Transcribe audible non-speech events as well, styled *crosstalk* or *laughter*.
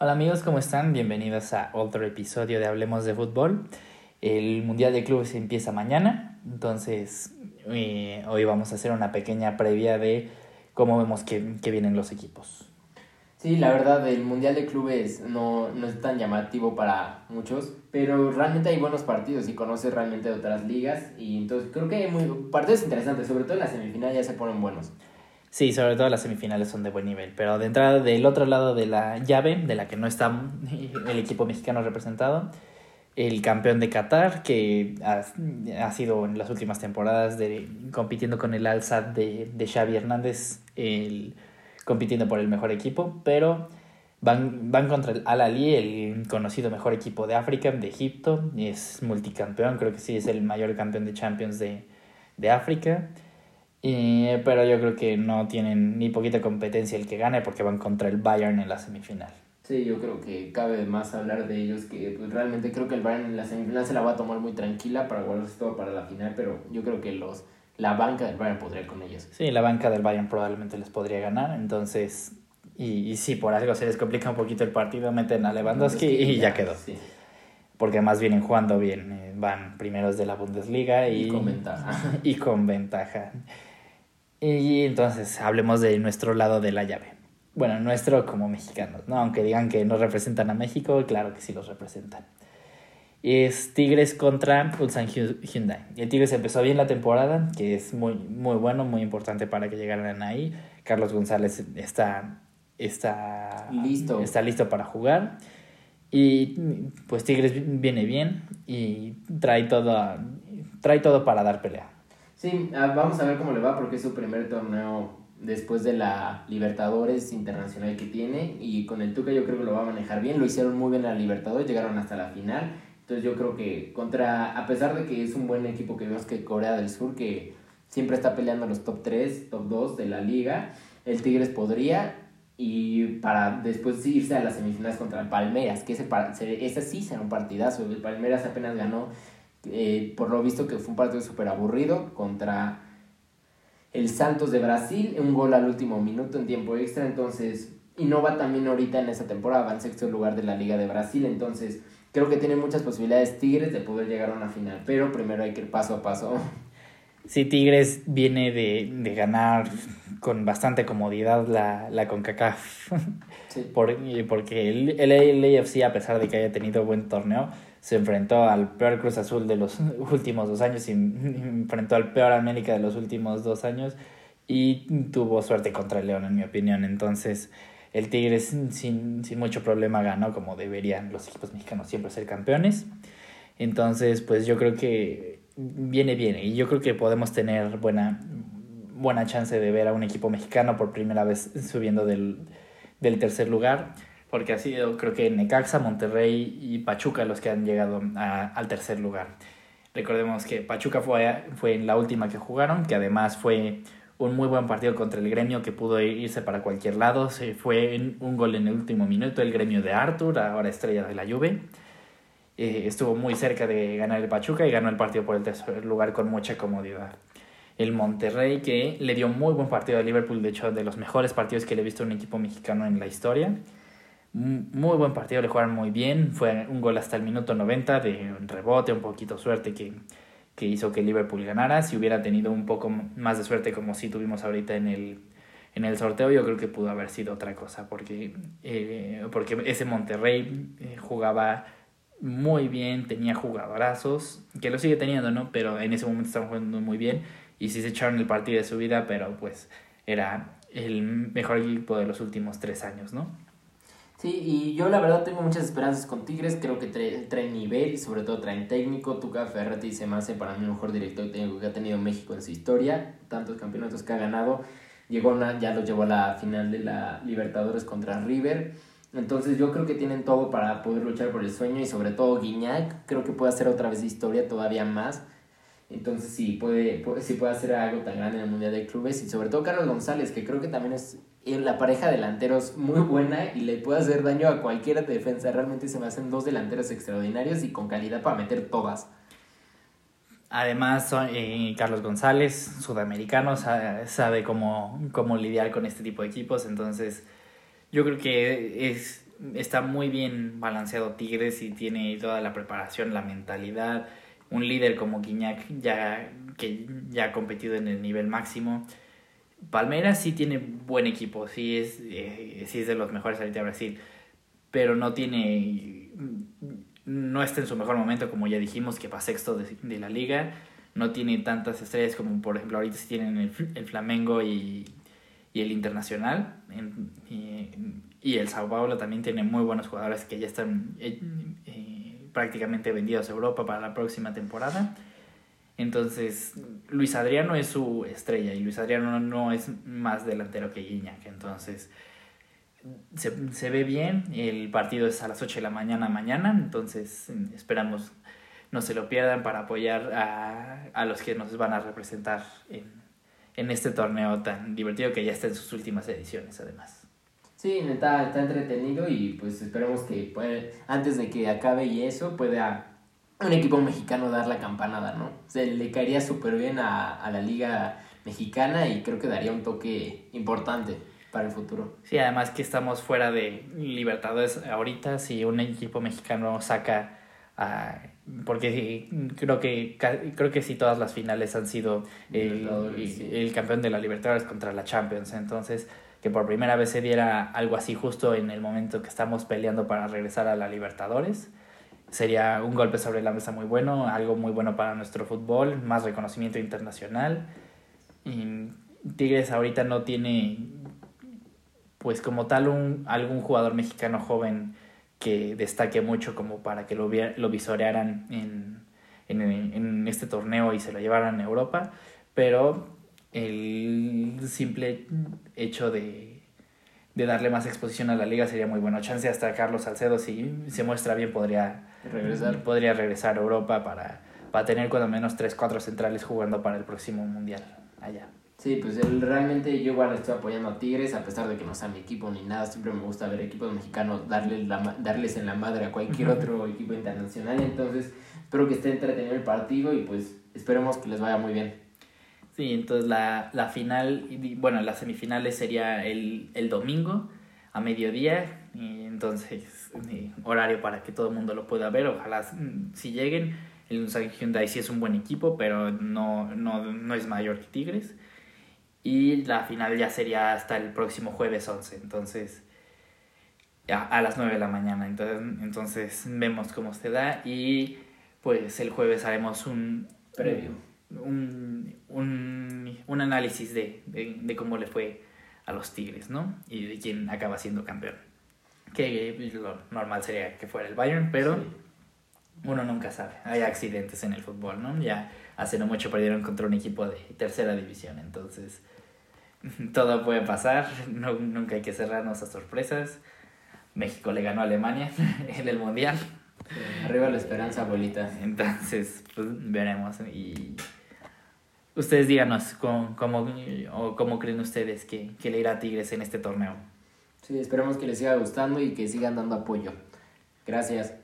Hola amigos, ¿cómo están? Bienvenidos a otro episodio de Hablemos de Fútbol. El Mundial de Clubes empieza mañana, entonces eh, hoy vamos a hacer una pequeña previa de cómo vemos que, que, vienen los equipos. Sí, la verdad, el Mundial de Clubes no, no es tan llamativo para muchos, pero realmente hay buenos partidos y conoces realmente otras ligas y entonces creo que hay muy, partidos interesantes, sobre todo en la semifinal ya se ponen buenos. Sí, sobre todo las semifinales son de buen nivel, pero de entrada del otro lado de la llave, de la que no está *laughs* el equipo mexicano representado, el campeón de Qatar, que ha, ha sido en las últimas temporadas de, compitiendo con el al de, de Xavi Hernández, el, compitiendo por el mejor equipo, pero van, van contra el Al Ali, el conocido mejor equipo de África, de Egipto, es multicampeón, creo que sí es el mayor campeón de Champions de, de África. Y, pero yo creo que no tienen ni poquita competencia el que gane porque van contra el Bayern en la semifinal. Sí, yo creo que cabe más hablar de ellos que pues, realmente creo que el Bayern en la semifinal se la va a tomar muy tranquila para guardarse todo para la final, pero yo creo que los la banca del Bayern podría con ellos. Sí, la banca del Bayern probablemente les podría ganar, entonces y, y sí, por algo se les complica un poquito el partido, meten a Lewandowski y, ya, ya quedó. Sí. Porque además vienen jugando bien, eh, van primeros de la Bundesliga y, y con ventaja. *laughs* Y con ventaja. Y entonces hablemos de nuestro lado de la llave. Bueno, nuestro como mexicanos, ¿no? Aunque digan que no representan a México, claro que sí los representan. Es Tigres contra Ulsan Hyundai. El Tigres empezó bien la temporada, que es muy, muy bueno, muy importante para que llegaran ahí. Carlos González está, está, listo. está listo para jugar. Y pues Tigres viene bien y trae todo, trae todo para dar pelea. Sí, vamos a ver cómo le va porque es su primer torneo después de la Libertadores Internacional que tiene y con el Tuca yo creo que lo va a manejar bien, lo hicieron muy bien en la Libertadores, llegaron hasta la final, entonces yo creo que contra, a pesar de que es un buen equipo que vemos que Corea del Sur, que siempre está peleando los top 3, top 2 de la liga, el Tigres podría y para después irse a las semifinales contra el Palmeiras, que ese, ese sí será un partidazo, el Palmeiras apenas ganó eh, por lo visto que fue un partido súper aburrido contra el Santos de Brasil, un gol al último minuto en tiempo extra, entonces innova también ahorita en esa temporada, va en sexto lugar de la Liga de Brasil, entonces creo que tiene muchas posibilidades Tigres de poder llegar a una final, pero primero hay que ir paso a paso. Sí, Tigres viene de, de ganar con bastante comodidad la, la CONCACAF, Sí. *laughs* Por, porque el, el AFC, a pesar de que haya tenido buen torneo, se enfrentó al peor Cruz Azul de los *laughs* últimos dos años y *laughs* enfrentó al peor América de los últimos dos años y tuvo suerte contra el León, en mi opinión. Entonces, el Tigres sin, sin mucho problema ganó, como deberían los equipos mexicanos siempre ser campeones. Entonces, pues yo creo que viene bien y yo creo que podemos tener buena, buena chance de ver a un equipo mexicano por primera vez subiendo del, del tercer lugar porque ha sido creo que Necaxa, Monterrey y Pachuca los que han llegado a, al tercer lugar. Recordemos que Pachuca fue, fue en la última que jugaron, que además fue un muy buen partido contra el gremio que pudo irse para cualquier lado. Se fue un gol en el último minuto, el gremio de Arthur, ahora estrella de la Juve. Eh, estuvo muy cerca de ganar el Pachuca y ganó el partido por el tercer lugar con mucha comodidad. El Monterrey que le dio muy buen partido a Liverpool, de hecho de los mejores partidos que le he visto un equipo mexicano en la historia muy buen partido, le jugaron muy bien. Fue un gol hasta el minuto 90 de un rebote, un poquito suerte que, que hizo que Liverpool ganara. Si hubiera tenido un poco más de suerte como si tuvimos ahorita en el, en el sorteo, yo creo que pudo haber sido otra cosa, porque, eh, porque ese Monterrey eh, jugaba muy bien, tenía jugadorazos, que lo sigue teniendo, ¿no? Pero en ese momento estaban jugando muy bien y sí se echaron el partido de su vida, pero pues era el mejor equipo de los últimos tres años, ¿no? Sí, y yo la verdad tengo muchas esperanzas con Tigres, creo que trae, trae nivel y sobre todo traen técnico. Tuca Ferretti se me hace para mí el mejor director técnico que ha tenido México en su historia, tantos campeonatos que ha ganado. Llegó una, ya lo llevó a la final de la Libertadores contra River. Entonces yo creo que tienen todo para poder luchar por el sueño y sobre todo Guiñac creo que puede hacer otra vez historia todavía más. Entonces sí puede, sí puede hacer algo tan grande en el Mundial de Clubes y sobre todo Carlos González que creo que también es en la pareja de delanteros muy buena y le puede hacer daño a cualquier defensa. Realmente se me hacen dos delanteros extraordinarios y con calidad para meter todas. Además, eh, Carlos González, sudamericano, sabe, sabe cómo, cómo lidiar con este tipo de equipos. Entonces, yo creo que es está muy bien balanceado Tigres y tiene toda la preparación, la mentalidad, un líder como Guiñac ya que ya ha competido en el nivel máximo. Palmeiras sí tiene buen equipo, sí es, eh, sí es de los mejores ahorita de Brasil, pero no tiene, no está en su mejor momento, como ya dijimos, que va sexto de, de la liga, no tiene tantas estrellas como por ejemplo ahorita sí tienen el, el Flamengo y, y, el Internacional, y, el Sao Paulo también tiene muy buenos jugadores que ya están eh, eh, prácticamente vendidos a Europa para la próxima temporada. Entonces, Luis Adriano es su estrella y Luis Adriano no es más delantero que Guiñac. Entonces, se, se, ve bien. El partido es a las 8 de la mañana mañana. Entonces, esperamos no se lo pierdan para apoyar a, a los que nos van a representar en, en este torneo tan divertido que ya está en sus últimas ediciones, además. Sí, está, está entretenido y pues esperemos que antes de que acabe y eso pueda un equipo mexicano dar la campanada, ¿no? Se le caería súper bien a, a la liga mexicana y creo que daría un toque importante para el futuro. Sí, además que estamos fuera de Libertadores ahorita, si un equipo mexicano saca a porque creo que creo que sí todas las finales han sido el, el, el, campeón de la Libertadores contra la Champions, entonces que por primera vez se diera algo así justo en el momento que estamos peleando para regresar a la Libertadores sería un golpe sobre la mesa muy bueno, algo muy bueno para nuestro fútbol, más reconocimiento internacional. Y Tigres ahorita no tiene, pues como tal, un, algún jugador mexicano joven que destaque mucho como para que lo, lo visorearan en, en, en este torneo y se lo llevaran a Europa, pero el simple hecho de de darle más exposición a la liga sería muy bueno. Chance hasta Carlos Salcedo, si se muestra bien, podría regresar, podría regresar a Europa para, para tener cuando menos 3-4 centrales jugando para el próximo mundial allá. Sí, pues él, realmente yo igual estoy apoyando a Tigres, a pesar de que no sea mi equipo ni nada, siempre me gusta ver equipos mexicanos darle la, darles en la madre a cualquier otro equipo internacional, entonces espero que esté entretenido el partido y pues esperemos que les vaya muy bien. Sí, entonces la, la final, bueno, las semifinales sería el, el domingo a mediodía, y entonces horario para que todo el mundo lo pueda ver, ojalá mm, si lleguen. El Unsan Hyundai sí es un buen equipo, pero no, no, no es mayor que Tigres. Y la final ya sería hasta el próximo jueves 11, entonces a, a las 9 de la mañana. Entonces, entonces vemos cómo se da y pues el jueves haremos un previo un, un, un análisis de, de, de, cómo le fue a los Tigres, ¿no? Y de quién acaba siendo campeón. Que lo normal sería que fuera el Bayern, pero sí. uno nunca sabe. Hay accidentes en el fútbol, ¿no? Ya hace no mucho perdieron contra un equipo de tercera división, entonces *laughs* todo puede pasar, no, nunca hay que cerrarnos a sorpresas. México le ganó a Alemania *laughs* en el Mundial. Arriba la esperanza, abuelita. Entonces, pues veremos. Y ustedes díganos cómo, o cómo creen ustedes que, que, le irá a Tigres en este torneo. Sí, esperemos que les siga gustando y que sigan dando apoyo. Gracias.